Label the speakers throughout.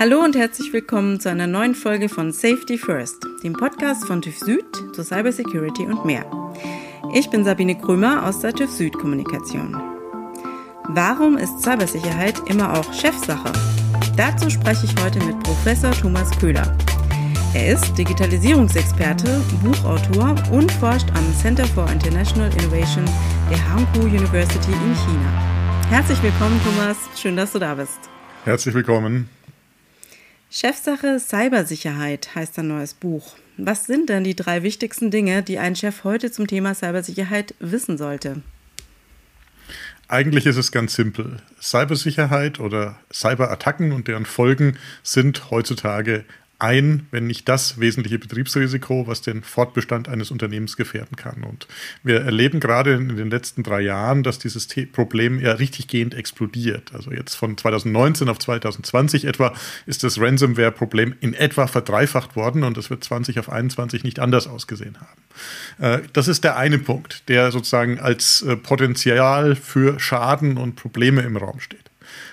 Speaker 1: Hallo und herzlich willkommen zu einer neuen Folge von Safety First, dem Podcast von TÜV Süd zu Cybersecurity und mehr. Ich bin Sabine Krömer aus der TÜV Süd Kommunikation. Warum ist Cybersicherheit immer auch Chefsache? Dazu spreche ich heute mit Professor Thomas Köhler. Er ist Digitalisierungsexperte, Buchautor und forscht am Center for International Innovation der Hankou University in China. Herzlich willkommen, Thomas. Schön, dass du da bist.
Speaker 2: Herzlich willkommen.
Speaker 1: Chefsache Cybersicherheit heißt ein neues Buch. Was sind denn die drei wichtigsten Dinge, die ein Chef heute zum Thema Cybersicherheit wissen sollte?
Speaker 2: Eigentlich ist es ganz simpel. Cybersicherheit oder Cyberattacken und deren Folgen sind heutzutage ein, wenn nicht das wesentliche Betriebsrisiko, was den Fortbestand eines Unternehmens gefährden kann. Und wir erleben gerade in den letzten drei Jahren, dass dieses Problem ja richtig gehend explodiert. Also jetzt von 2019 auf 2020 etwa ist das Ransomware-Problem in etwa verdreifacht worden und es wird 20 auf 21 nicht anders ausgesehen haben. Äh, das ist der eine Punkt, der sozusagen als äh, Potenzial für Schaden und Probleme im Raum steht.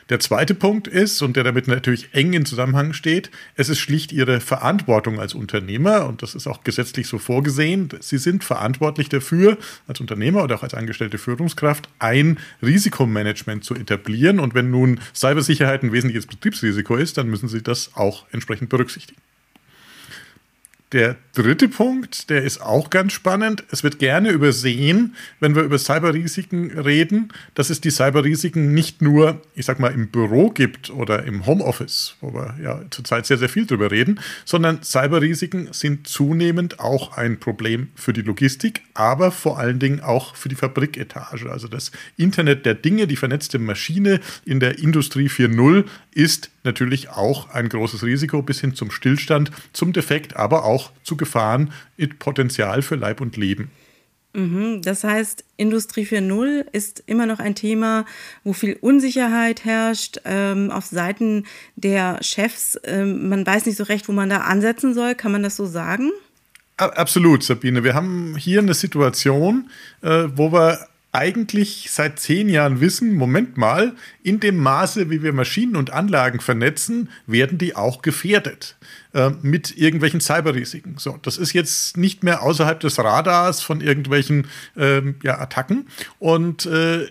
Speaker 2: Der zweite Punkt ist, und der damit natürlich eng in Zusammenhang steht, es ist schlicht ihre Verantwortung als Unternehmer, und das ist auch gesetzlich so vorgesehen, sie sind verantwortlich dafür, als Unternehmer oder auch als angestellte Führungskraft, ein Risikomanagement zu etablieren. Und wenn nun Cybersicherheit ein wesentliches Betriebsrisiko ist, dann müssen sie das auch entsprechend berücksichtigen. Der dritte Punkt, der ist auch ganz spannend. Es wird gerne übersehen, wenn wir über Cyberrisiken reden, dass es die Cyberrisiken nicht nur, ich sag mal, im Büro gibt oder im Homeoffice, wo wir ja zurzeit sehr, sehr viel drüber reden, sondern Cyberrisiken sind zunehmend auch ein Problem für die Logistik, aber vor allen Dingen auch für die Fabriketage. Also das Internet der Dinge, die vernetzte Maschine in der Industrie 4.0 ist natürlich auch ein großes Risiko bis hin zum Stillstand, zum Defekt, aber auch zu Gefahren mit Potenzial für Leib und Leben.
Speaker 1: Mhm, das heißt, Industrie 4.0 ist immer noch ein Thema, wo viel Unsicherheit herrscht ähm, auf Seiten der Chefs. Ähm, man weiß nicht so recht, wo man da ansetzen soll. Kann man das so sagen?
Speaker 2: Absolut, Sabine. Wir haben hier eine Situation, äh, wo wir eigentlich seit zehn Jahren wissen, Moment mal, in dem Maße, wie wir Maschinen und Anlagen vernetzen, werden die auch gefährdet äh, mit irgendwelchen Cyberrisiken. So, das ist jetzt nicht mehr außerhalb des Radars von irgendwelchen ähm, ja, Attacken. Und äh,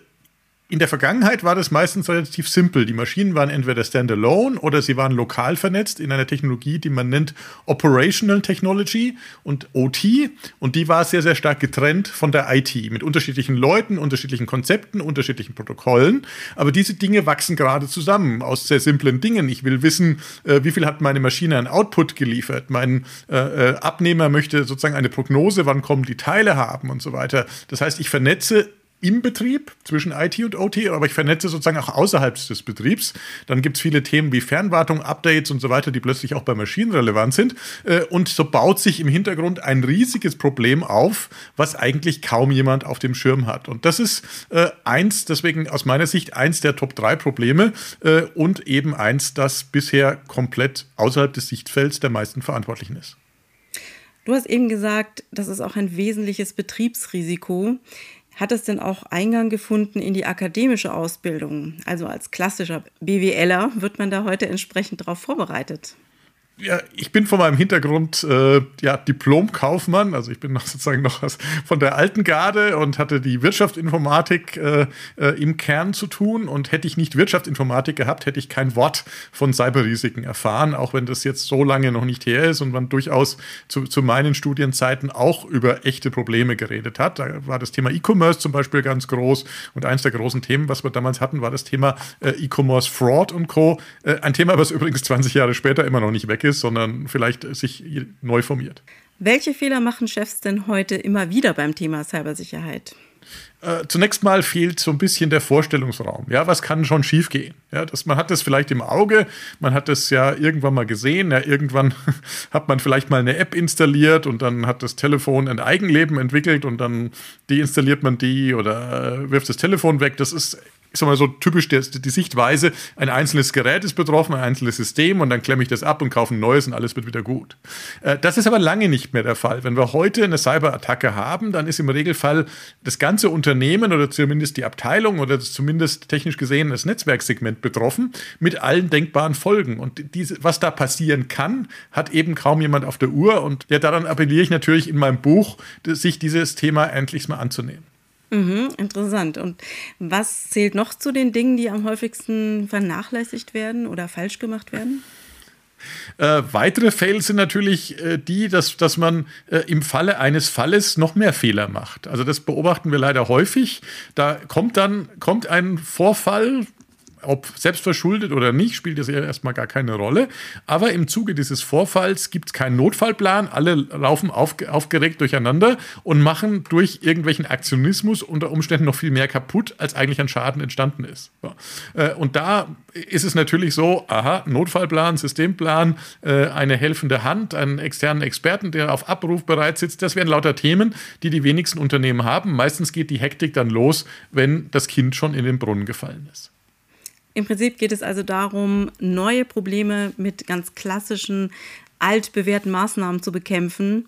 Speaker 2: in der Vergangenheit war das meistens relativ simpel. Die Maschinen waren entweder standalone oder sie waren lokal vernetzt in einer Technologie, die man nennt Operational Technology und OT. Und die war sehr, sehr stark getrennt von der IT mit unterschiedlichen Leuten, unterschiedlichen Konzepten, unterschiedlichen Protokollen. Aber diese Dinge wachsen gerade zusammen aus sehr simplen Dingen. Ich will wissen, äh, wie viel hat meine Maschine an Output geliefert. Mein äh, äh, Abnehmer möchte sozusagen eine Prognose, wann kommen die Teile haben und so weiter. Das heißt, ich vernetze im Betrieb zwischen IT und OT, aber ich vernetze sozusagen auch außerhalb des Betriebs. Dann gibt es viele Themen wie Fernwartung, Updates und so weiter, die plötzlich auch bei Maschinen relevant sind. Äh, und so baut sich im Hintergrund ein riesiges Problem auf, was eigentlich kaum jemand auf dem Schirm hat. Und das ist äh, eins, deswegen aus meiner Sicht eins der Top 3 Probleme äh, und eben eins, das bisher komplett außerhalb des Sichtfelds der meisten Verantwortlichen ist.
Speaker 1: Du hast eben gesagt, das ist auch ein wesentliches Betriebsrisiko. Hat es denn auch Eingang gefunden in die akademische Ausbildung? Also als klassischer BWLer wird man da heute entsprechend darauf vorbereitet
Speaker 2: ja, ich bin von meinem Hintergrund äh, ja, Diplom-Kaufmann, also ich bin noch sozusagen noch von der alten Garde und hatte die Wirtschaftsinformatik äh, äh, im Kern zu tun. Und hätte ich nicht Wirtschaftsinformatik gehabt, hätte ich kein Wort von Cyberrisiken erfahren, auch wenn das jetzt so lange noch nicht her ist und man durchaus zu, zu meinen Studienzeiten auch über echte Probleme geredet hat. Da war das Thema E-Commerce zum Beispiel ganz groß und eins der großen Themen, was wir damals hatten, war das Thema äh, E-Commerce Fraud und Co. Äh, ein Thema, was übrigens 20 Jahre später immer noch nicht weg ist, sondern vielleicht sich neu formiert.
Speaker 1: Welche Fehler machen Chefs denn heute immer wieder beim Thema Cybersicherheit?
Speaker 2: Äh, zunächst mal fehlt so ein bisschen der Vorstellungsraum. Ja, was kann schon schiefgehen? Ja, das, man hat das vielleicht im Auge, man hat das ja irgendwann mal gesehen. Ja, irgendwann hat man vielleicht mal eine App installiert und dann hat das Telefon ein Eigenleben entwickelt und dann deinstalliert man die oder wirft das Telefon weg. Das ist ich sag mal so typisch die, die Sichtweise, ein einzelnes Gerät ist betroffen, ein einzelnes System und dann klemme ich das ab und kaufe ein neues und alles wird wieder gut. Äh, das ist aber lange nicht mehr der Fall. Wenn wir heute eine Cyberattacke haben, dann ist im Regelfall das ganze Unternehmen oder zumindest die Abteilung oder zumindest technisch gesehen das Netzwerksegment betroffen mit allen denkbaren Folgen. Und diese, was da passieren kann, hat eben kaum jemand auf der Uhr. Und ja, daran appelliere ich natürlich in meinem Buch, sich dieses Thema endlich mal anzunehmen.
Speaker 1: Mhm, interessant. Und was zählt noch zu den Dingen, die am häufigsten vernachlässigt werden oder falsch gemacht werden?
Speaker 2: Äh, weitere Fails sind natürlich äh, die, dass, dass man äh, im Falle eines Falles noch mehr Fehler macht. Also das beobachten wir leider häufig. Da kommt dann kommt ein Vorfall, ob selbst verschuldet oder nicht, spielt das erstmal gar keine Rolle. Aber im Zuge dieses Vorfalls gibt es keinen Notfallplan. Alle laufen auf, aufgeregt durcheinander und machen durch irgendwelchen Aktionismus unter Umständen noch viel mehr kaputt, als eigentlich an Schaden entstanden ist. Äh, und da ist es natürlich so, aha, Notfallplan, Systemplan, äh, eine helfende Hand, einen externen Experten, der auf Abruf bereit sitzt. Das wären lauter Themen, die die wenigsten Unternehmen haben. Meistens geht die Hektik dann los, wenn das Kind schon in den Brunnen gefallen ist.
Speaker 1: Im Prinzip geht es also darum, neue Probleme mit ganz klassischen, altbewährten Maßnahmen zu bekämpfen.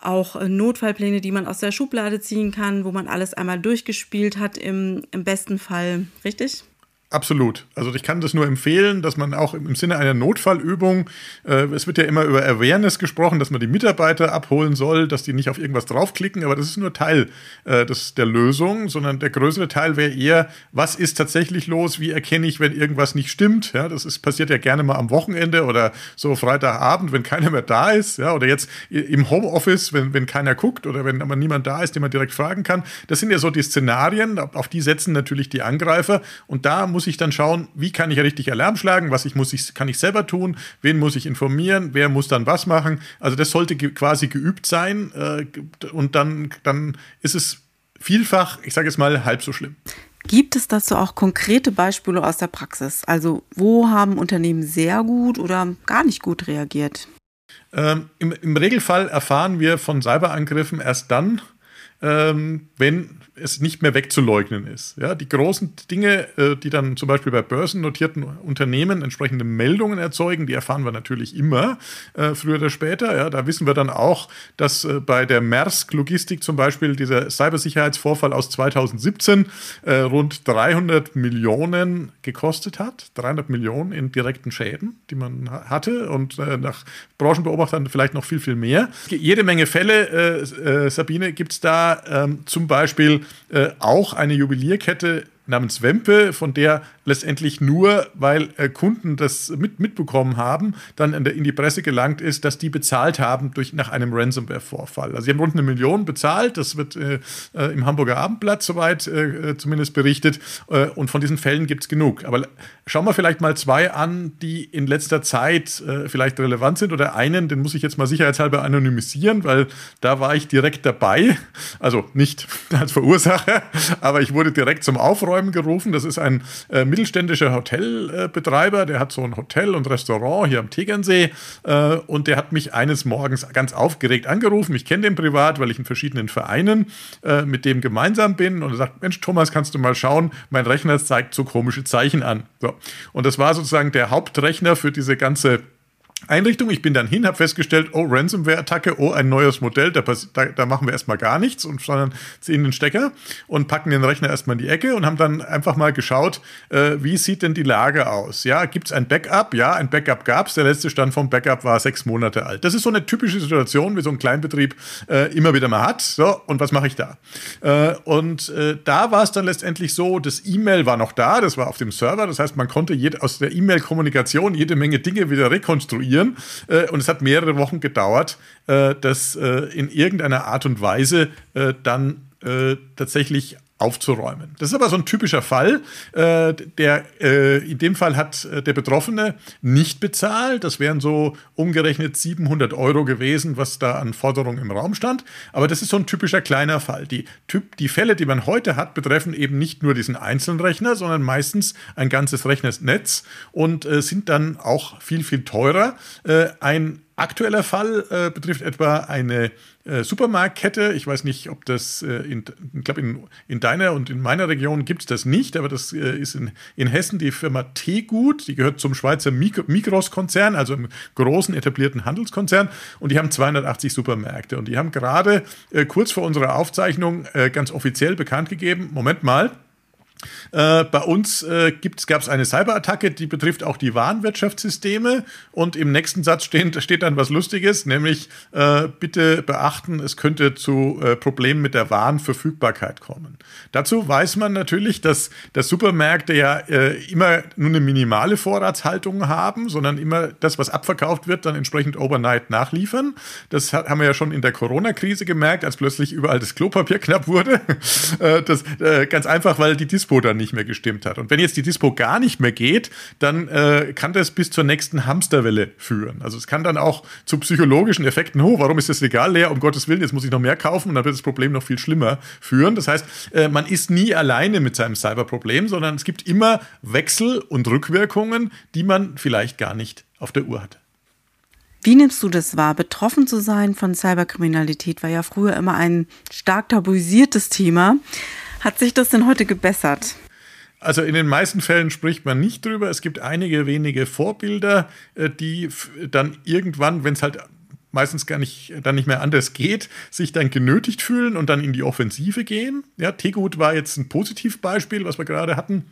Speaker 1: Auch äh, Notfallpläne, die man aus der Schublade ziehen kann, wo man alles einmal durchgespielt hat, im, im besten Fall. Richtig?
Speaker 2: Absolut. Also ich kann das nur empfehlen, dass man auch im Sinne einer Notfallübung, äh, es wird ja immer über Awareness gesprochen, dass man die Mitarbeiter abholen soll, dass die nicht auf irgendwas draufklicken, aber das ist nur Teil äh, des, der Lösung, sondern der größere Teil wäre eher, was ist tatsächlich los, wie erkenne ich, wenn irgendwas nicht stimmt. Ja, das ist, passiert ja gerne mal am Wochenende oder so Freitagabend, wenn keiner mehr da ist, ja, oder jetzt im Homeoffice, wenn, wenn keiner guckt oder wenn aber niemand da ist, den man direkt fragen kann. Das sind ja so die Szenarien, auf die setzen natürlich die Angreifer und da muss muss ich dann schauen, wie kann ich richtig Alarm schlagen, was ich muss ich, kann ich selber tun, wen muss ich informieren, wer muss dann was machen. Also das sollte ge quasi geübt sein äh, und dann, dann ist es vielfach, ich sage es mal, halb so schlimm.
Speaker 1: Gibt es dazu auch konkrete Beispiele aus der Praxis? Also wo haben Unternehmen sehr gut oder gar nicht gut reagiert?
Speaker 2: Ähm, im, im, Regelfall erfahren wir von Cyberangriffen erst dann, ähm, wenn es nicht mehr wegzuleugnen ist. Ja, die großen Dinge, äh, die dann zum Beispiel bei börsennotierten Unternehmen entsprechende Meldungen erzeugen, die erfahren wir natürlich immer, äh, früher oder später. Ja, da wissen wir dann auch, dass äh, bei der Maersk Logistik zum Beispiel dieser Cybersicherheitsvorfall aus 2017 rund 300 Millionen gekostet hat. 300 Millionen in direkten Schäden, die man hatte und nach Branchenbeobachtern vielleicht noch viel, viel mehr. Jede Menge Fälle, Sabine, gibt es da ähm, zum Beispiel äh, auch eine Juwelierkette namens Wempe, von der letztendlich nur, weil äh, Kunden das mit, mitbekommen haben, dann in, der, in, die Presse gelangt ist, dass die bezahlt haben durch, nach einem Ransomware-Vorfall. Also sie haben rund eine Million bezahlt, das wird äh, äh im Hamburger Abendblatt soweit äh, äh, zumindest berichtet äh, und von diesen Fällen gibt es genug. Aber schauen wir vielleicht mal zwei an, die in letzter Zeit vielleicht relevant sind oder einen, den muss ich jetzt mal sicherheitshalber anonymisieren, weil da war ich direkt dabei, also nicht als Verursacher, aber ich wurde direkt zum Aufräumen gerufen. Das ist ein mittelständischer Hotelbetreiber, der hat so ein Hotel und Restaurant hier am Tegernsee äh, und der hat mich eines Morgens ganz aufgeregt angerufen. Ich kenne den privat, weil ich in verschiedenen Vereinen äh, mit dem gemeinsam bin und er sagt, Mensch, Thomas, kannst du mal schauen, mein Rechner zeigt so komische Zeichen an. So. Und das war sozusagen der Hauptrechner für diese ganze Einrichtung. Ich bin dann hin, habe festgestellt, oh, Ransomware-Attacke, oh, ein neues Modell, da, da, da, machen wir erstmal gar nichts und sondern ziehen den Stecker und packen den Rechner erstmal in die Ecke und haben dann einfach mal geschaut, äh, wie sieht denn die Lage aus? Ja, gibt es ein Backup? Ja, ein Backup gab es. Der letzte Stand vom Backup war sechs Monate alt. Das ist so eine typische Situation, wie so ein Kleinbetrieb äh, immer wieder mal hat. So, und was mache ich da? Äh, und äh, da war es dann letztendlich so, das E-Mail war noch da, das war auf dem Server. Das heißt, man konnte aus der E-Mail-Kommunikation jede Menge Dinge wieder rekonstruieren reagieren. Äh, und es hat mehrere Wochen gedauert, äh, das äh, in irgendeiner Art und Weise dann tatsächlich aufzuräumen. Das ist aber so ein typischer Fall. Äh, der, äh, in dem Fall hat äh, der Betroffene nicht bezahlt. Das wären so umgerechnet 700 Euro gewesen, was da an Forderungen im Raum stand. Aber das ist so ein typischer kleiner Fall. Die, typ, die Fälle, die man heute hat, betreffen eben nicht nur diesen einzelnen Rechner, sondern meistens ein ganzes Rechnersnetz und äh, sind dann auch viel, viel teurer. Äh, ein aktueller Fall äh, betrifft etwa eine äh, Supermarktkette. Ich weiß nicht, ob das, äh, in, ich glaube, in, in, deiner und in meiner Region gibt es das nicht, aber das äh, ist in, in Hessen die Firma Tegut. Die gehört zum Schweizer Migros-Konzern, also einem großen etablierten Handelskonzern. Und die haben 280 Supermärkte. Und die haben gerade äh, kurz vor unserer Aufzeichnung äh, ganz offiziell bekannt gegeben: Moment mal, äh, bei uns äh, gab es eine Cyberattacke, die betrifft auch die Warenwirtschaftssysteme. Und im nächsten Satz steht, steht dann was Lustiges, nämlich äh, bitte beachten, es könnte zu äh, Problemen mit der Warenverfügbarkeit kommen. Dazu weiß man natürlich, dass, dass Supermärkte ja äh, immer nur eine minimale Vorratshaltung haben, sondern immer das, was abverkauft wird, dann entsprechend overnight nachliefern. Das haben wir ja schon in der Corona-Krise gemerkt, als plötzlich überall das Klopapier knapp wurde. Äh, das, ganz einfach, weil die Dispo dann nicht mehr gestimmt hat. Und wenn jetzt die Dispo gar nicht mehr geht, dann äh, kann das bis zur nächsten Hamsterwelle führen. Also es kann dann auch zu psychologischen Effekten, oh, warum ist das Regal leer? Um Gottes Willen, jetzt muss ich noch mehr kaufen und dann wird das Problem noch viel schlimmer führen. Das heißt, äh, man ist nie alleine mit seinem Cyberproblem, sondern es gibt immer Wechsel und Rückwirkungen, die man vielleicht gar nicht auf der Uhr hat.
Speaker 1: Wie nimmst du das wahr? Betroffen zu sein von Cyberkriminalität war ja früher immer ein stark tabuisiertes Thema. Hat sich das denn heute gebessert?
Speaker 2: Also in den meisten Fällen spricht man nicht drüber. Es gibt einige wenige Vorbilder, äh, die dann irgendwann, wenn es halt meistens gar nicht, dann nicht mehr anders geht, sich dann genötigt fühlen und dann in die Offensive gehen. Ja, Tegut war jetzt ein Positivbeispiel, was wir gerade hatten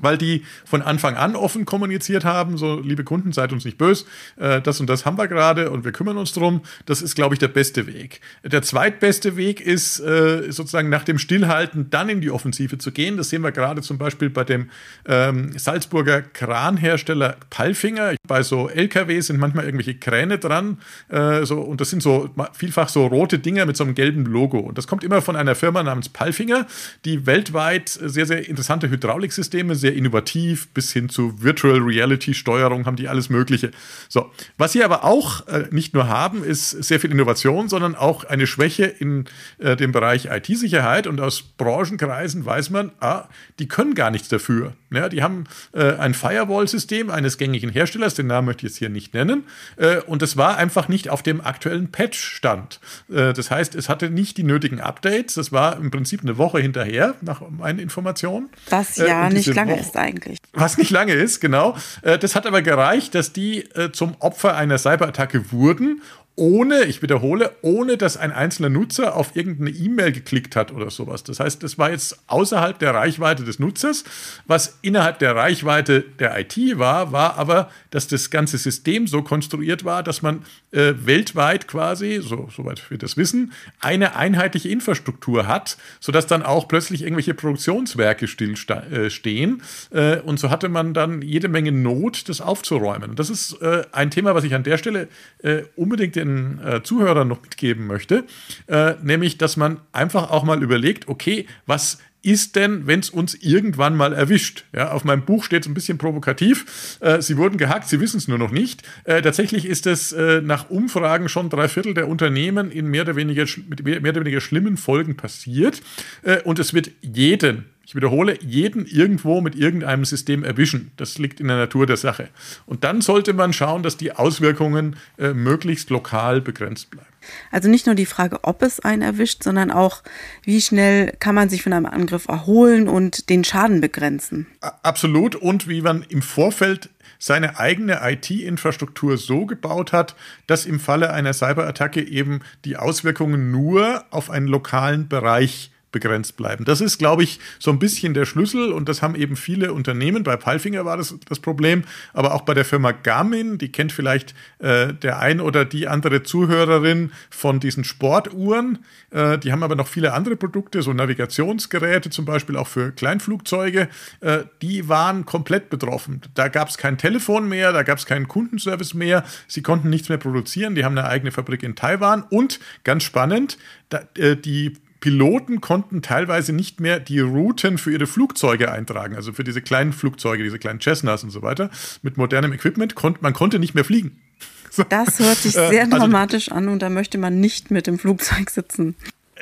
Speaker 2: weil die von Anfang an offen kommuniziert haben, so liebe Kunden, seid uns nicht böse, äh, das und das haben wir gerade und wir kümmern uns drum. Das ist, glaube ich, der beste Weg. Der zweitbeste Weg ist äh, sozusagen nach dem Stillhalten dann in die Offensive zu gehen. Das sehen wir gerade zum Beispiel bei dem ähm, Salzburger Kranhersteller Palfinger. Bei so LKW sind manchmal irgendwelche Kräne dran äh, so, und das sind so vielfach so rote Dinger mit so einem gelben Logo. Und das kommt immer von einer Firma namens Palfinger, die weltweit sehr, sehr interessante Hydrauliksysteme sehr innovativ, bis hin zu Virtual Reality Steuerung haben die alles Mögliche. So, was sie aber auch äh, nicht nur haben, ist sehr viel Innovation, sondern auch eine Schwäche in äh, dem Bereich IT-Sicherheit. Und aus Branchenkreisen weiß man, ah, die können gar nichts dafür. Ja, die haben äh, ein Firewall-System eines gängigen Herstellers, den Namen möchte ich jetzt hier nicht nennen, äh, und das war einfach nicht auf dem aktuellen Patch-Stand. Äh, das heißt, es hatte nicht die nötigen Updates. Das war im Prinzip eine Woche hinterher, nach meinen Informationen.
Speaker 1: Was äh, ja nicht lange ist eigentlich.
Speaker 2: Was nicht lange ist, genau. Äh, das hat aber gereicht, dass die äh, zum Opfer einer Cyberattacke wurden ohne, ich wiederhole, ohne dass ein einzelner Nutzer auf irgendeine E-Mail geklickt hat oder sowas. Das heißt, das war jetzt außerhalb der Reichweite des Nutzers. Was innerhalb der Reichweite der IT war, war aber, dass das ganze System so konstruiert war, dass man äh, weltweit quasi, so, soweit wir das wissen, eine einheitliche Infrastruktur hat, sodass dann auch plötzlich irgendwelche Produktionswerke stillstehen. Äh, äh, und so hatte man dann jede Menge Not, das aufzuräumen. Und das ist äh, ein Thema, was ich an der Stelle äh, unbedingt den äh, Zuhörern noch mitgeben möchte, äh, nämlich, dass man einfach auch mal überlegt, okay, was ist denn, wenn es uns irgendwann mal erwischt? Ja, auf meinem Buch steht es ein bisschen provokativ. Äh, sie wurden gehackt, sie wissen es nur noch nicht. Äh, tatsächlich ist es äh, nach Umfragen schon drei Viertel der Unternehmen in mehr oder weniger, mit mehr oder weniger schlimmen Folgen passiert. Äh, und es wird jeden ich wiederhole, jeden irgendwo mit irgendeinem System erwischen. Das liegt in der Natur der Sache. Und dann sollte man schauen, dass die Auswirkungen äh, möglichst lokal begrenzt bleiben.
Speaker 1: Also nicht nur die Frage, ob es einen erwischt, sondern auch, wie schnell kann man sich von einem Angriff erholen und den Schaden begrenzen.
Speaker 2: Absolut. Und wie man im Vorfeld seine eigene IT-Infrastruktur so gebaut hat, dass im Falle einer Cyberattacke eben die Auswirkungen nur auf einen lokalen Bereich begrenzt bleiben. Das ist, glaube ich, so ein bisschen der Schlüssel und das haben eben viele Unternehmen. Bei Palfinger war das das Problem, aber auch bei der Firma Garmin, die kennt vielleicht äh, der ein oder die andere Zuhörerin von diesen Sportuhren. Äh, die haben aber noch viele andere Produkte, so Navigationsgeräte zum Beispiel auch für Kleinflugzeuge. Äh, die waren komplett betroffen. Da gab es kein Telefon mehr, da gab es keinen Kundenservice mehr. Sie konnten nichts mehr produzieren. Die haben eine eigene Fabrik in Taiwan und ganz spannend, da, äh, die Piloten konnten teilweise nicht mehr die Routen für ihre Flugzeuge eintragen, also für diese kleinen Flugzeuge, diese kleinen Cessnas und so weiter. Mit modernem Equipment konnte man konnte nicht mehr fliegen.
Speaker 1: Das hört sich äh, sehr also, dramatisch an und da möchte man nicht mit dem Flugzeug sitzen.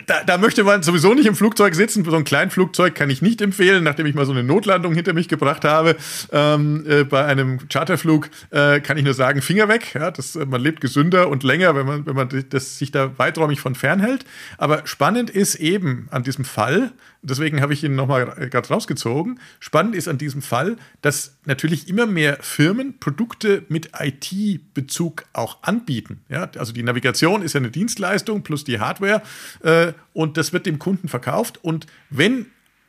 Speaker 2: Da, da, möchte man sowieso nicht im Flugzeug sitzen. So ein Kleinflugzeug kann ich nicht empfehlen, nachdem ich mal so eine Notlandung hinter mich gebracht habe. Ähm, äh, bei einem Charterflug äh, kann ich nur sagen, Finger weg. Ja, das, äh, man lebt gesünder und länger, wenn man, wenn man das, sich da weiträumig von fernhält. Aber spannend ist eben an diesem Fall, deswegen habe ich ihn nochmal gerade rausgezogen, spannend ist an diesem Fall, dass natürlich immer mehr Firmen Produkte mit IT-Bezug auch anbieten. Ja, also die Navigation ist ja eine Dienstleistung plus die Hardware. Äh, und das wird dem Kunden verkauft. Und wenn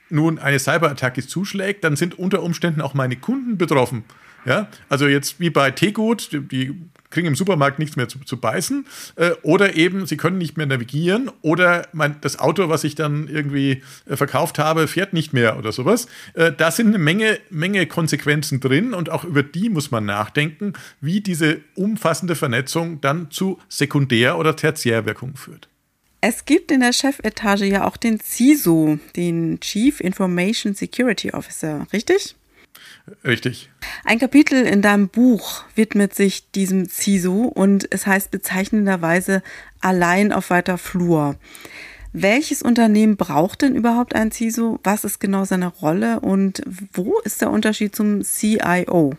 Speaker 2: nun eine Cyberattacke zuschlägt, dann sind unter Umständen auch meine Kunden betroffen. Ja, also jetzt wie bei Teegut, die, kriegen im Supermarkt nichts mehr zu, zu beißen äh, oder eben sie können nicht mehr navigieren oder mein, das Auto, was ich dann irgendwie äh, verkauft habe, fährt nicht mehr oder sowas. Äh, da sind eine Menge, Menge Konsequenzen drin und auch über die muss man nachdenken, wie diese umfassende Vernetzung dann zu Sekundär- oder Tertiärwirkungen führt.
Speaker 1: Es gibt in der Chefetage ja auch den CISO, den Chief Information Security Officer, richtig?
Speaker 2: Richtig.
Speaker 1: Ein Kapitel in deinem Buch widmet sich diesem CISO und es heißt bezeichnenderweise allein auf weiter Flur. Welches Unternehmen braucht denn überhaupt ein CISO? Was ist genau seine Rolle und wo ist der Unterschied zum CIO?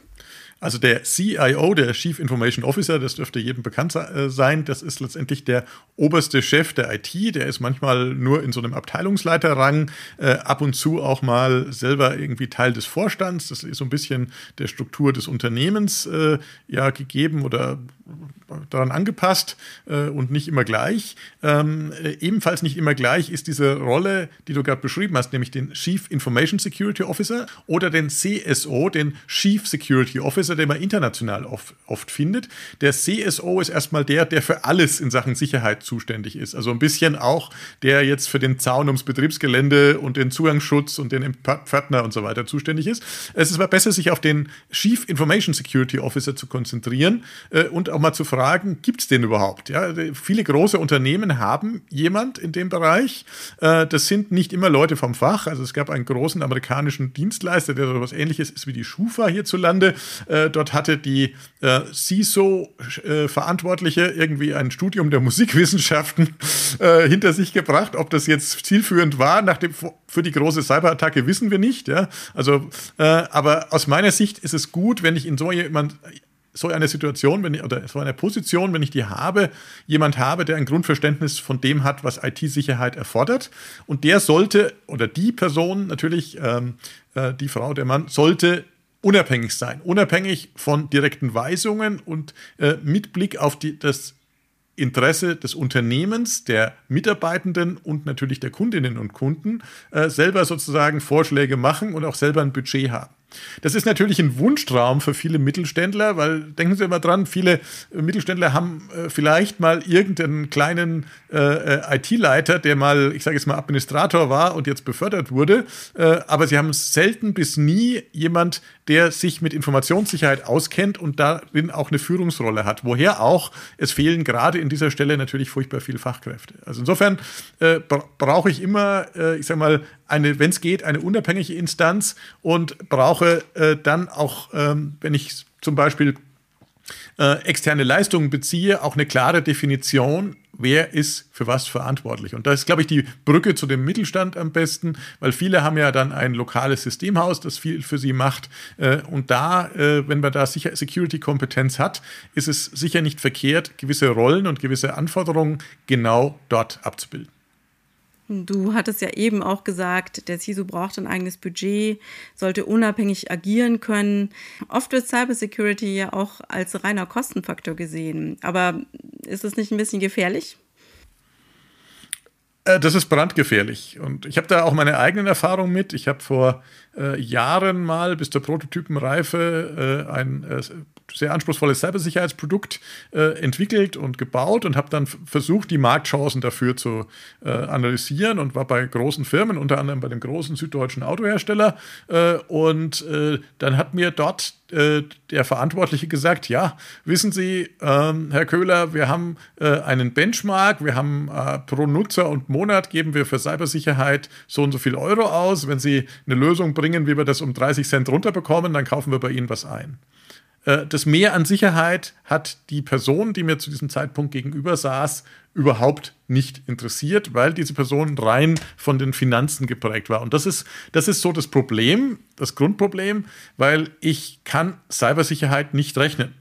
Speaker 2: Also der CIO, der Chief Information Officer, das dürfte jedem bekannt äh, sein, das ist letztendlich der oberste Chef der IT, der ist manchmal nur in so einem Abteilungsleiterrang, äh, ab und zu auch mal selber irgendwie Teil des Vorstands, das ist so ein bisschen der Struktur des Unternehmens äh, ja gegeben oder daran angepasst äh, und nicht immer gleich. Ähm, äh, ebenfalls nicht immer gleich ist diese Rolle, die du gerade beschrieben hast, nämlich den Chief Information Security Officer oder den CSO, den Chief Security Officer, den man international oft, oft findet. Der CSO ist erstmal der, der für alles in Sachen Sicherheit zuständig ist. Also ein bisschen auch der jetzt für den Zaun ums Betriebsgelände und den Zugangsschutz und den Pförtner und so weiter zuständig ist. Es ist aber besser, sich auf den Chief Information Security Officer zu konzentrieren äh, und auch mal zu fragen, gibt es den überhaupt? Ja, viele große Unternehmen haben jemand in dem Bereich. Äh, das sind nicht immer Leute vom Fach. Also es gab einen großen amerikanischen Dienstleister, der so etwas ähnliches ist wie die Schufa hierzulande. Äh, dort hatte die äh, CISO-Verantwortliche irgendwie ein Studium der Musikwissenschaften hinter sich gebracht. Ob das jetzt zielführend war, nach dem, für die große Cyberattacke wissen wir nicht. Ja? Also, aber aus meiner Sicht ist es gut, wenn ich in so jemand so eine Situation, wenn ich, oder so eine Position, wenn ich die habe, jemand habe, der ein Grundverständnis von dem hat, was IT-Sicherheit erfordert. Und der sollte, oder die Person natürlich, ähm, äh, die Frau, der Mann, sollte unabhängig sein. Unabhängig von direkten Weisungen und äh, mit Blick auf die, das Interesse des Unternehmens, der Mitarbeitenden und natürlich der Kundinnen und Kunden äh, selber sozusagen Vorschläge machen und auch selber ein Budget haben. Das ist natürlich ein Wunschtraum für viele Mittelständler, weil denken Sie immer dran, viele Mittelständler haben äh, vielleicht mal irgendeinen kleinen äh, äh IT-Leiter, der mal, ich sage jetzt mal, Administrator war und jetzt befördert wurde, äh, aber sie haben selten bis nie jemand, der sich mit Informationssicherheit auskennt und darin auch eine Führungsrolle hat. Woher auch, es fehlen gerade in dieser Stelle natürlich furchtbar viele Fachkräfte. Also insofern äh, brauche ich immer, ich sage mal, eine, wenn es geht, eine unabhängige Instanz und brauche äh, dann auch, ähm, wenn ich zum Beispiel äh, externe Leistungen beziehe, auch eine klare Definition, wer ist für was verantwortlich. Und da ist, glaube ich, die Brücke zu dem Mittelstand am besten, weil viele haben ja dann ein lokales Systemhaus, das viel für sie macht. Äh, und da, äh, wenn man da sicher Security-Kompetenz hat, ist es sicher nicht verkehrt, gewisse Rollen und gewisse Anforderungen genau dort abzubilden.
Speaker 1: Du hattest ja eben auch gesagt, der CISO braucht ein eigenes Budget, sollte unabhängig agieren können. Oft wird Cybersecurity ja auch als reiner Kostenfaktor gesehen. Aber ist es nicht ein bisschen gefährlich?
Speaker 2: Äh, das ist brandgefährlich. Und ich habe da auch meine eigenen Erfahrungen mit. Ich habe vor äh, Jahren mal bis zur Prototypenreife äh, ein äh, sehr anspruchsvolles Cybersicherheitsprodukt äh, entwickelt und gebaut und habe dann versucht, die Marktchancen dafür zu äh, analysieren und war bei großen Firmen, unter anderem bei dem großen süddeutschen Autohersteller. Äh, und äh, dann hat mir dort äh, der Verantwortliche gesagt, ja, wissen Sie, ähm, Herr Köhler, wir haben äh, einen Benchmark, wir haben pro Nutzer und Monat geben wir für Cybersicherheit so und so viel Euro aus. Wenn Sie eine Lösung bringen, wie wir das um 30 Cent runterbekommen, dann kaufen wir bei Ihnen was ein. Äh, das Mehr an Sicherheit hat die Person, die mir zu diesem Zeitpunkt gegenüber saß, überhaupt nicht interessiert, weil diese Person rein von den Finanzen geprägt war. Und das ist, das ist so das Problem, das Grundproblem, weil ich kann Cybersicherheit nicht rechnen.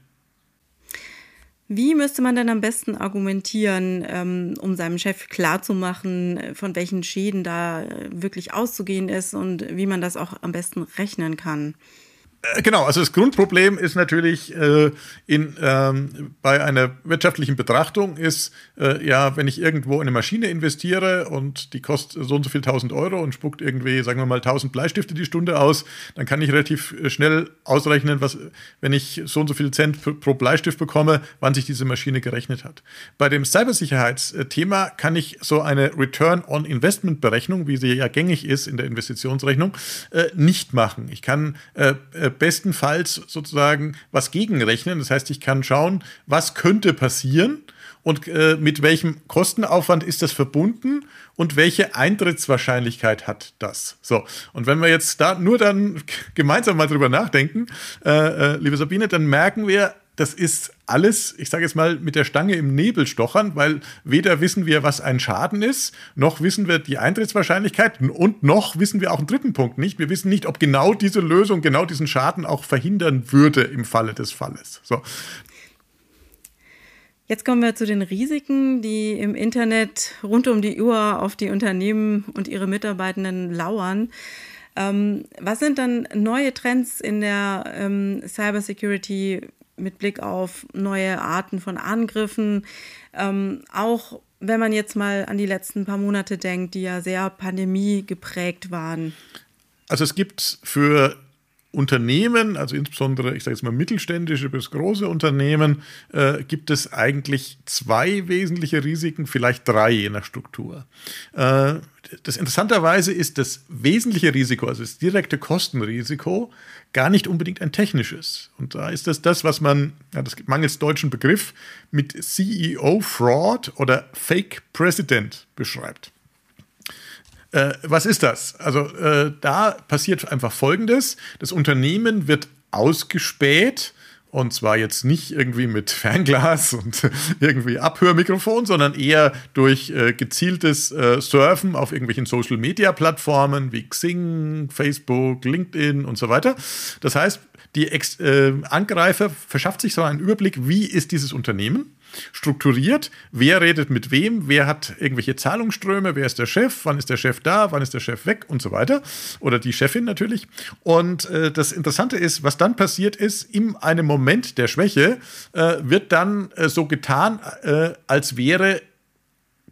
Speaker 1: Wie müsste man denn am besten argumentieren, ähm, um seinem Chef klarzumachen, von welchen Schäden da äh, wirklich auszugehen ist und wie man das auch am besten rechnen kann?
Speaker 2: Äh, genau, also das Grundproblem ist natürlich äh, in, ähm, bei einer wirtschaftlichen Betrachtung ist, äh, ja, wenn ich irgendwo in eine Maschine investiere und die kostet so und so viel 1000 Euro und spuckt irgendwie, sagen wir mal, 1000 Bleistifte die Stunde aus, dann kann ich relativ äh, schnell ausrechnen, was, wenn ich so und so viel Cent pro Bleistift bekomme, wann sich diese Maschine gerechnet hat. Bei dem Cybersicherheitsthema kann ich so eine Return on Investment Berechnung, wie sie ja gängig ist in der Investitionsrechnung, äh, nicht machen. Ich kann äh, bestenfalls sozusagen was gegenrechnen. Das heißt, ich kann schauen, was könnte passieren und äh, mit welchem Kostenaufwand ist das verbunden und welche Eintrittswahrscheinlichkeit hat das. So, und wenn wir jetzt da nur dann gemeinsam mal drüber nachdenken, äh, äh, liebe Sabine, dann merken wir, das ist alles, ich sage jetzt mal, mit der Stange im Nebel stochern, weil weder wissen wir, was ein Schaden ist, noch wissen wir die Eintrittswahrscheinlichkeit und noch wissen wir auch einen dritten Punkt nicht. Wir wissen nicht, ob genau diese Lösung genau diesen Schaden auch verhindern würde im Falle des Falles. So.
Speaker 1: Jetzt kommen wir zu den Risiken, die im Internet rund um die Uhr auf die Unternehmen und ihre Mitarbeitenden lauern. Ähm, was sind dann neue Trends in der ähm, Cybersecurity mit Blick auf neue Arten von Angriffen. Ähm, auch wenn man jetzt mal an die letzten paar Monate denkt, die ja sehr pandemie geprägt waren.
Speaker 2: Also es gibt für Unternehmen, also insbesondere, ich sage jetzt mal mittelständische bis große Unternehmen, äh, gibt es eigentlich zwei wesentliche Risiken, vielleicht drei je nach Struktur. Äh, das interessanterweise ist das wesentliche Risiko, also das direkte Kostenrisiko, gar nicht unbedingt ein technisches. Und da ist das das, was man, ja, das mangels deutschen Begriff, mit CEO-Fraud oder Fake President beschreibt. Äh, was ist das? Also äh, da passiert einfach Folgendes. Das Unternehmen wird ausgespäht und zwar jetzt nicht irgendwie mit Fernglas und irgendwie Abhörmikrofon, sondern eher durch äh, gezieltes äh, Surfen auf irgendwelchen Social-Media-Plattformen wie Xing, Facebook, LinkedIn und so weiter. Das heißt, die Ex äh, Angreifer verschafft sich so einen Überblick, wie ist dieses Unternehmen strukturiert, wer redet mit wem, wer hat irgendwelche Zahlungsströme, wer ist der Chef, wann ist der Chef da, wann ist der Chef weg? Und so weiter. Oder die Chefin natürlich. Und äh, das Interessante ist, was dann passiert ist, in einem Moment der Schwäche äh, wird dann äh, so getan, äh, als wäre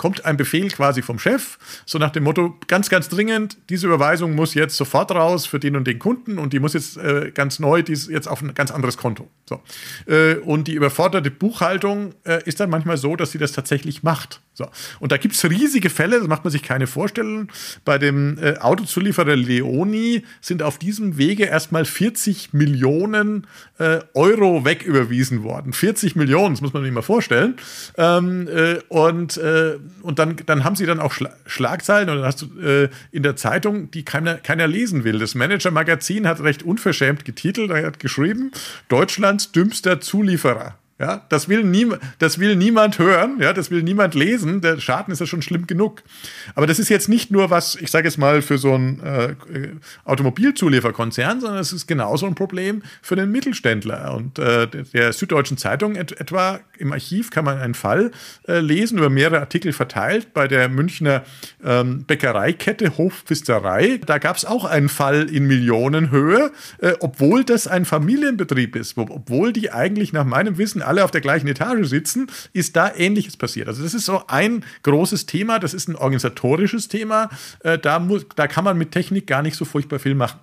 Speaker 2: kommt ein Befehl quasi vom Chef, so nach dem Motto, ganz, ganz dringend, diese Überweisung muss jetzt sofort raus für den und den Kunden und die muss jetzt äh, ganz neu, die ist jetzt auf ein ganz anderes Konto. So. Äh, und die überforderte Buchhaltung äh, ist dann manchmal so, dass sie das tatsächlich macht. So. Und da gibt es riesige Fälle, das macht man sich keine Vorstellung. Bei dem äh, Autozulieferer Leoni sind auf diesem Wege erstmal 40 Millionen äh, Euro wegüberwiesen worden. 40 Millionen, das muss man sich mal vorstellen. Ähm, äh, und und dann, dann haben sie dann auch Schla Schlagzeilen oder hast du äh, in der Zeitung, die keiner, keiner lesen will. Das Manager-Magazin hat recht unverschämt getitelt, er hat geschrieben, Deutschlands dümmster Zulieferer. Ja, das will, nie, das will niemand hören, ja, das will niemand lesen. Der Schaden ist ja schon schlimm genug. Aber das ist jetzt nicht nur was, ich sage jetzt mal, für so einen äh, Automobilzulieferkonzern, sondern es ist genauso ein Problem für den Mittelständler. Und äh, der Süddeutschen Zeitung et etwa im Archiv kann man einen Fall äh, lesen, über mehrere Artikel verteilt, bei der Münchner ähm, Bäckereikette Hofpfisterei. Da gab es auch einen Fall in Millionenhöhe, äh, obwohl das ein Familienbetrieb ist, obwohl die eigentlich nach meinem Wissen alle auf der gleichen Etage sitzen, ist da Ähnliches passiert. Also das ist so ein großes Thema, das ist ein organisatorisches Thema. Äh, da, muss, da kann man mit Technik gar nicht so furchtbar viel machen.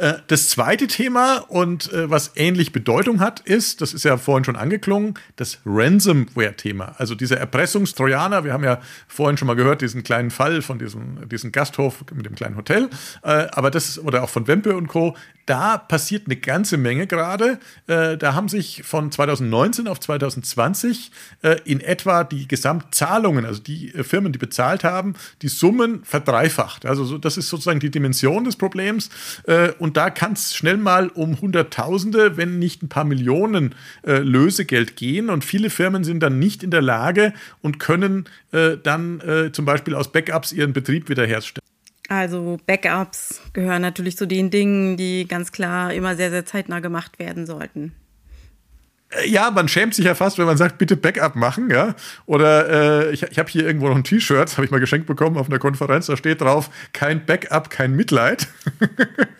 Speaker 2: Äh, das zweite Thema und äh, was ähnlich Bedeutung hat, ist, das ist ja vorhin schon angeklungen, das Ransomware-Thema. Also dieser Erpressungstrojaner, wir haben ja vorhin schon mal gehört, diesen kleinen Fall von diesem, diesem Gasthof mit dem kleinen Hotel, äh, aber das, oder auch von Wempe und Co., da passiert eine ganze Menge gerade. Äh, da haben sich von 2019 auf 2020 äh, in etwa die Gesamtzahlungen, also die Firmen, die bezahlt haben, die Summen verdreifacht. Also so, das ist sozusagen die Dimension des Problems. und und da kann es schnell mal um Hunderttausende, wenn nicht ein paar Millionen äh, Lösegeld gehen. Und viele Firmen sind dann nicht in der Lage und können äh, dann äh, zum Beispiel aus Backups ihren Betrieb wiederherstellen.
Speaker 1: Also Backups gehören natürlich zu den Dingen, die ganz klar immer sehr, sehr zeitnah gemacht werden sollten.
Speaker 2: Äh, ja, man schämt sich ja fast, wenn man sagt, bitte Backup machen, ja. Oder äh, ich, ich habe hier irgendwo noch ein T-Shirt, habe ich mal geschenkt bekommen auf einer Konferenz, da steht drauf, kein Backup, kein Mitleid.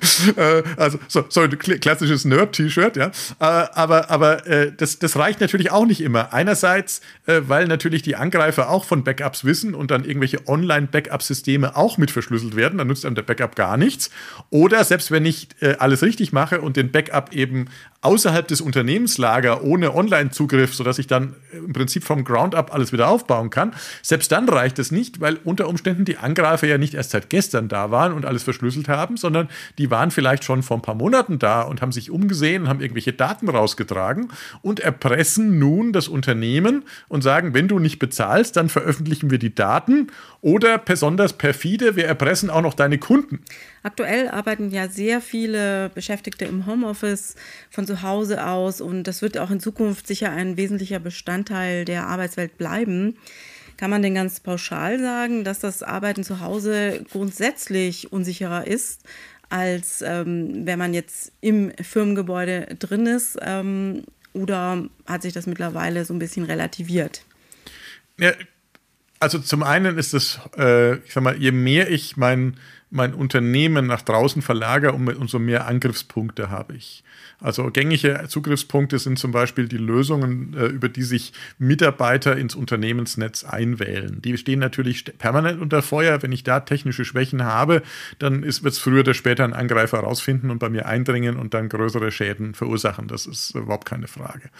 Speaker 2: Äh, also so, so ein klassisches Nerd-T-Shirt, ja. Äh, aber aber äh, das, das reicht natürlich auch nicht immer. Einerseits, weil natürlich die Angreifer auch von Backups wissen und dann irgendwelche Online-Backup-Systeme auch mit verschlüsselt werden, dann nutzt einem der Backup gar nichts. Oder selbst wenn ich alles richtig mache und den Backup eben außerhalb des Unternehmenslager ohne Online-Zugriff, sodass ich dann im Prinzip vom Ground-up alles wieder aufbauen kann. Selbst dann reicht es nicht, weil unter Umständen die Angreifer ja nicht erst seit gestern da waren und alles verschlüsselt haben, sondern die waren vielleicht schon vor ein paar Monaten da und haben sich umgesehen, haben irgendwelche Daten rausgetragen und erpressen nun das Unternehmen und sagen, wenn du nicht bezahlst, dann veröffentlichen wir die Daten oder besonders perfide, wir erpressen auch noch deine Kunden.
Speaker 1: Aktuell arbeiten ja sehr viele Beschäftigte im Homeoffice von zu Hause aus und das wird auch in Zukunft sicher ein wesentlicher Bestandteil der Arbeitswelt bleiben. Kann man denn ganz pauschal sagen, dass das Arbeiten zu Hause grundsätzlich unsicherer ist, als ähm, wenn man jetzt im Firmengebäude drin ist? Ähm, oder hat sich das mittlerweile so ein bisschen relativiert?
Speaker 2: Ja, also zum einen ist es, äh, ich sag mal, je mehr ich mein, mein Unternehmen nach draußen verlagere, umso mehr Angriffspunkte habe ich. Also gängige Zugriffspunkte sind zum Beispiel die Lösungen, äh, über die sich Mitarbeiter ins Unternehmensnetz einwählen. Die stehen natürlich permanent unter Feuer. Wenn ich da technische Schwächen habe, dann wird es früher oder später ein Angreifer herausfinden und bei mir eindringen und dann größere Schäden verursachen. Das ist überhaupt keine Frage.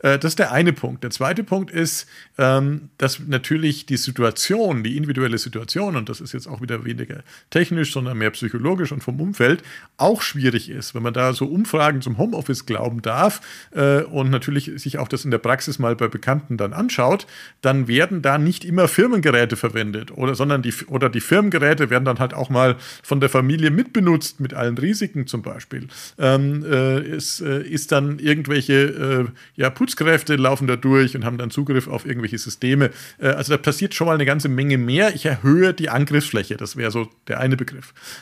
Speaker 2: Äh, das ist der eine Punkt. Der zweite Punkt ist, ähm, dass natürlich die Situation, die individuelle Situation, und das ist jetzt auch wieder weniger technisch, sondern mehr psychologisch und vom Umfeld, auch schwierig ist. Wenn man da so Umfragen zum Homeoffice glauben darf äh, und natürlich sich auch das in der Praxis mal bei Bekannten dann anschaut, dann werden da nicht immer Firmengeräte verwendet oder sondern die oder die Firmengeräte werden dann halt auch mal von der Familie mitbenutzt mit allen Risiken zum Beispiel. Ähm, äh, es äh, ist dann irgendwelche äh, ja, Putzkräfte laufen da durch und haben dann Zugriff auf irgendwelche Systeme. Äh, also da passiert schon mal eine ganze Menge mehr. Ich erhöhe die Angriffsfläche. Das wäre so der eine Begriff.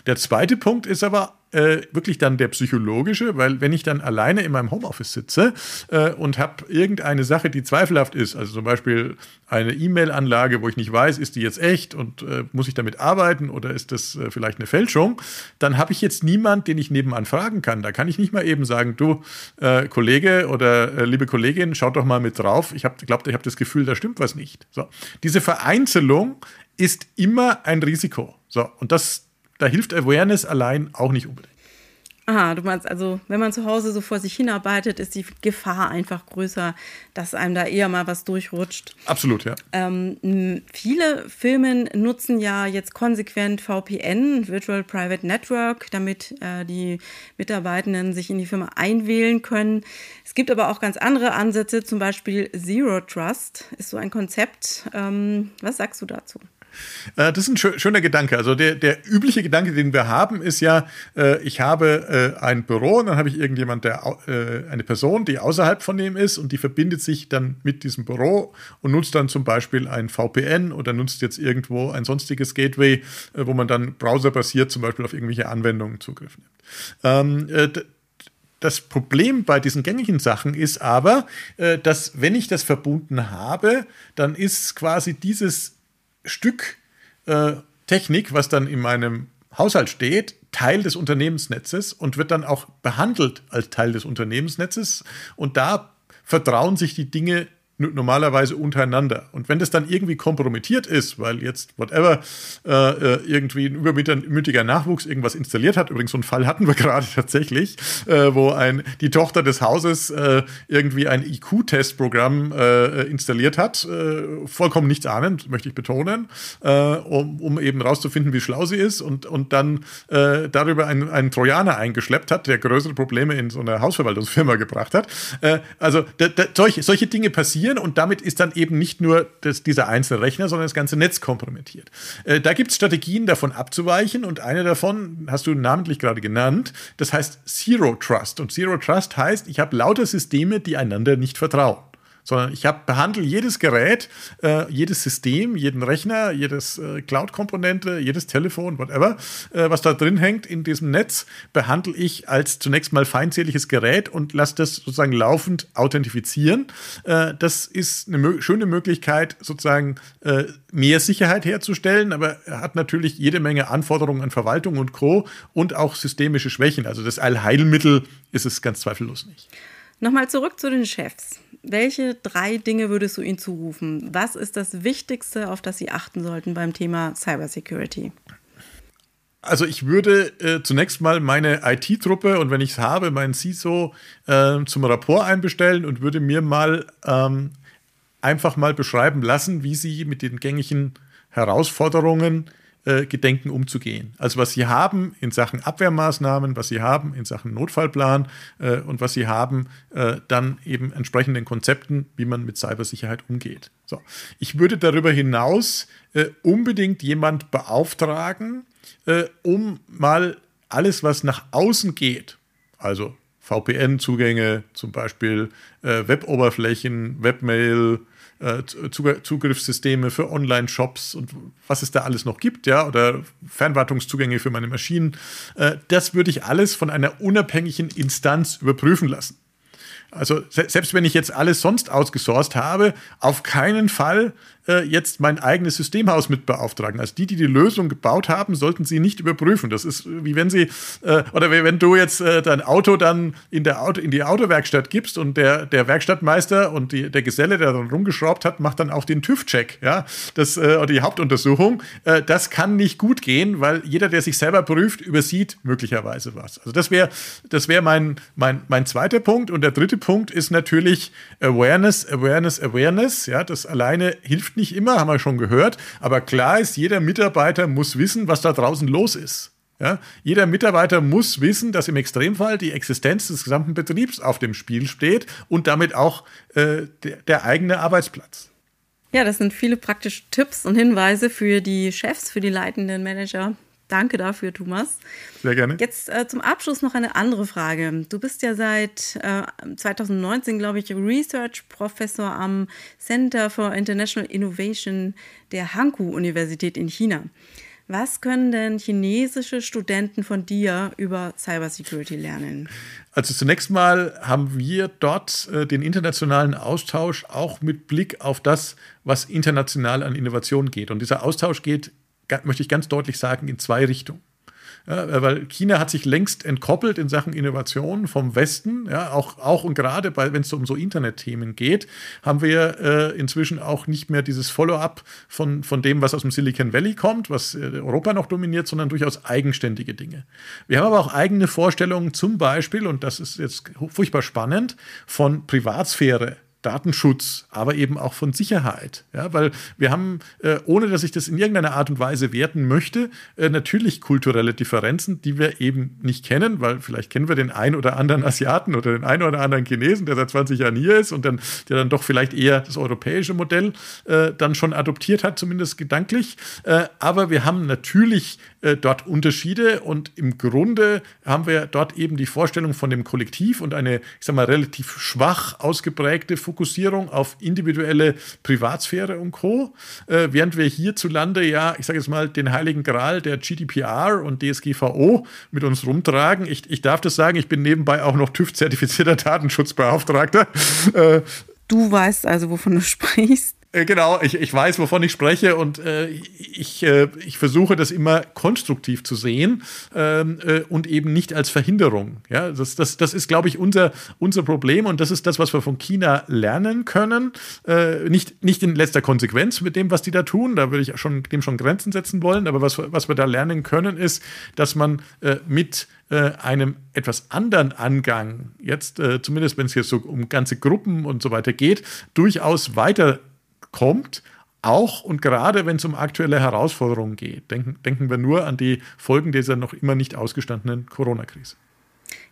Speaker 2: Der zweite Punkt ist aber äh, wirklich dann der psychologische, weil wenn ich dann alleine in meinem Homeoffice sitze äh, und habe irgendeine Sache, die zweifelhaft ist, also zum Beispiel eine E-Mail-Anlage, wo ich nicht weiß, ist die jetzt echt und äh, muss ich damit arbeiten oder ist das äh, vielleicht eine Fälschung, dann habe ich jetzt niemand, den ich nebenan fragen kann. Da kann ich nicht mal eben sagen, du äh, Kollege oder äh, liebe Kollegin, schaut doch mal mit drauf. Ich glaube, ich habe das Gefühl, da stimmt was nicht. So. Diese Vereinzelung ist immer ein Risiko. So, und das da hilft Awareness allein auch nicht unbedingt.
Speaker 1: Aha, du meinst also, wenn man zu Hause so vor sich hinarbeitet, ist die Gefahr einfach größer, dass einem da eher mal was durchrutscht.
Speaker 2: Absolut, ja.
Speaker 1: Ähm, viele Firmen nutzen ja jetzt konsequent VPN, Virtual Private Network, damit äh, die Mitarbeitenden sich in die Firma einwählen können. Es gibt aber auch ganz andere Ansätze, zum Beispiel Zero Trust ist so ein Konzept. Ähm, was sagst du dazu?
Speaker 2: Äh, das ist ein schöner Gedanke. Also der, der übliche Gedanke, den wir haben, ist ja, äh, ich habe äh, ein Büro und dann habe ich irgendjemand, der eine Person, die außerhalb von dem ist und die verbindet sich dann mit diesem Büro und nutzt dann zum Beispiel ein VPN oder nutzt jetzt irgendwo ein sonstiges Gateway, wo man dann browserbasiert zum Beispiel auf irgendwelche Anwendungen Zugriff nimmt. Ähm, das Problem bei diesen gängigen Sachen ist aber, dass wenn ich das verbunden habe, dann ist quasi dieses Stück äh, Technik, was dann in meinem Haushalt steht, Teil des Unternehmensnetzes und wird dann auch behandelt als Teil des Unternehmensnetzes. Und da vertrauen sich die Dinge normalerweise untereinander. Und wenn das dann irgendwie kompromittiert ist, weil jetzt whatever äh, äh irgendwie ein übermütiger Nachwuchs irgendwas installiert hat, übrigens so einen Fall hatten wir gerade tatsächlich, äh, wo ein, die Tochter des Hauses äh, irgendwie ein IQ-Testprogramm äh, installiert hat, äh, vollkommen nichts ahnend, möchte ich betonen, um, um eben rauszufinden, wie schlau sie ist und, und dann darüber einen, einen Trojaner eingeschleppt hat, der größere Probleme in so einer Hausverwaltungsfirma gebracht hat. also solche, solche Dinge passieren funktionieren und damit ist dann eben nicht nur das, dieser einzelne Rechner, sondern das ganze Netz kompromittiert. Äh, da gibt es Strategien, davon abzuweichen und eine davon hast du namentlich gerade genannt, das heißt Zero Trust. Und Zero Trust heißt, ich habe lauter Systeme, die einander nicht vertrauen sondern ich behandle jedes Gerät, äh, jedes System, jeden Rechner, jedes äh, Cloud-Komponente, jedes Telefon, whatever, äh, was da drin hängt in diesem Netz, behandle ich als zunächst mal feindseliges Gerät und lasse das sozusagen laufend authentifizieren. Äh, das ist eine mö schöne Möglichkeit, sozusagen äh, mehr Sicherheit herzustellen, aber hat natürlich jede Menge Anforderungen an Verwaltung und Co. und auch systemische Schwächen. Also das Allheilmittel ist es ganz zweifellos nicht.
Speaker 1: Nochmal zurück zu den Chefs. Welche drei Dinge würdest du ihnen zurufen? Was ist das Wichtigste, auf das sie achten sollten beim Thema Cybersecurity?
Speaker 2: Also ich würde äh, zunächst mal meine IT-Truppe und wenn ich es habe, meinen CISO äh, zum Rapport einbestellen und würde mir mal ähm, einfach mal beschreiben lassen, wie sie mit den gängigen Herausforderungen äh, gedenken umzugehen. Also was sie haben in Sachen Abwehrmaßnahmen, was sie haben in Sachen Notfallplan äh, und was sie haben äh, dann eben entsprechenden Konzepten, wie man mit Cybersicherheit umgeht. So. Ich würde darüber hinaus äh, unbedingt jemand beauftragen, äh, um mal alles, was nach außen geht, also VPN-Zugänge, zum Beispiel Web-Oberflächen, Webmail, äh, Zugriffssysteme für Online-Shops und was es da alles noch gibt, ja, oder Fernwartungszugänge für meine Maschinen. Äh, das würde ich alles von einer unabhängigen Instanz überprüfen lassen. Also selbst wenn ich jetzt alles sonst ausgesourced habe, auf keinen Fall äh, jetzt mein eigenes Systemhaus mit beauftragen. Also die, die die Lösung gebaut haben, sollten sie nicht überprüfen. Das ist wie wenn sie, äh, oder wenn du jetzt äh, dein Auto dann in, der Auto, in die Autowerkstatt gibst und der, der Werkstattmeister und die, der Geselle, der dann rumgeschraubt hat, macht dann auch den TÜV-Check, ja, das, äh, oder die Hauptuntersuchung. Äh, das kann nicht gut gehen, weil jeder, der sich selber prüft, übersieht möglicherweise was. Also das wäre das wär mein, mein, mein zweiter Punkt. Und der dritte Punkt ist natürlich Awareness, Awareness, Awareness. Ja, das alleine hilft nicht immer, haben wir schon gehört. Aber klar ist, jeder Mitarbeiter muss wissen, was da draußen los ist. Ja, jeder Mitarbeiter muss wissen, dass im Extremfall die Existenz des gesamten Betriebs auf dem Spiel steht und damit auch äh, der, der eigene Arbeitsplatz.
Speaker 1: Ja, das sind viele praktische Tipps und Hinweise für die Chefs, für die leitenden Manager. Danke dafür, Thomas.
Speaker 2: Sehr gerne.
Speaker 1: Jetzt äh, zum Abschluss noch eine andere Frage. Du bist ja seit äh, 2019, glaube ich, Research Professor am Center for International Innovation der Hankou-Universität in China. Was können denn chinesische Studenten von dir über Cybersecurity lernen?
Speaker 2: Also zunächst mal haben wir dort äh, den internationalen Austausch auch mit Blick auf das, was international an Innovation geht. Und dieser Austausch geht möchte ich ganz deutlich sagen, in zwei Richtungen. Ja, weil China hat sich längst entkoppelt in Sachen Innovation vom Westen. Ja, auch, auch und gerade wenn es um so Internetthemen geht, haben wir äh, inzwischen auch nicht mehr dieses Follow-up von, von dem, was aus dem Silicon Valley kommt, was äh, Europa noch dominiert, sondern durchaus eigenständige Dinge. Wir haben aber auch eigene Vorstellungen, zum Beispiel, und das ist jetzt furchtbar spannend, von Privatsphäre Datenschutz, aber eben auch von Sicherheit. Ja, weil wir haben, äh, ohne dass ich das in irgendeiner Art und Weise werten möchte, äh, natürlich kulturelle Differenzen, die wir eben nicht kennen, weil vielleicht kennen wir den einen oder anderen Asiaten oder den einen oder anderen Chinesen, der seit 20 Jahren hier ist und dann, der dann doch vielleicht eher das europäische Modell äh, dann schon adoptiert hat, zumindest gedanklich. Aber wir haben natürlich dort Unterschiede und im Grunde haben wir dort eben die Vorstellung von dem Kollektiv und eine, ich sag mal, relativ schwach ausgeprägte Fokussierung auf individuelle Privatsphäre und Co. Äh, während wir hierzulande ja, ich sage jetzt mal, den heiligen Gral der GDPR und DSGVO mit uns rumtragen. Ich, ich darf das sagen, ich bin nebenbei auch noch TÜV-zertifizierter Datenschutzbeauftragter.
Speaker 1: Äh, du weißt also, wovon du sprichst.
Speaker 2: Äh, genau, ich, ich weiß, wovon ich spreche und äh, ich, äh, ich versuche das immer konstruktiv zu sehen ähm, äh, und eben nicht als Verhinderung. Ja, das, das, das ist, glaube ich, unser, unser Problem und das ist das, was wir von China lernen können. Äh, nicht, nicht in letzter Konsequenz mit dem, was die da tun, da würde ich schon, dem schon Grenzen setzen wollen, aber was, was wir da lernen können, ist, dass man äh, mit einem etwas anderen Angang, jetzt zumindest wenn es jetzt so um ganze Gruppen und so weiter geht, durchaus weiter kommt, auch und gerade wenn es um aktuelle Herausforderungen geht. Denken, denken wir nur an die Folgen dieser noch immer nicht ausgestandenen Corona-Krise.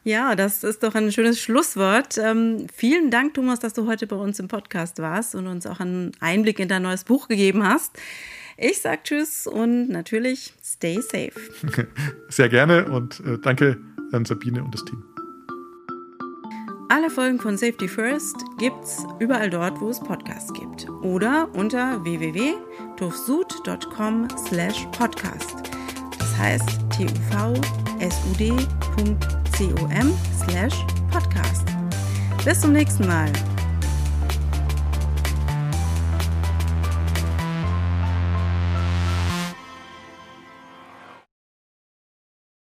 Speaker 1: Ja, das ist doch ein schönes Schlusswort. Ähm, vielen Dank, Thomas, dass du heute bei uns im Podcast warst und uns auch einen Einblick in dein neues Buch gegeben hast. Ich sag Tschüss und natürlich stay safe.
Speaker 2: Sehr gerne und äh, danke an Sabine und das Team.
Speaker 1: Alle Folgen von Safety First gibt's überall dort, wo es Podcasts gibt. Oder unter www.tufsud.com slash podcast. Das heißt tuvsud.com slash podcast. Bis zum nächsten Mal.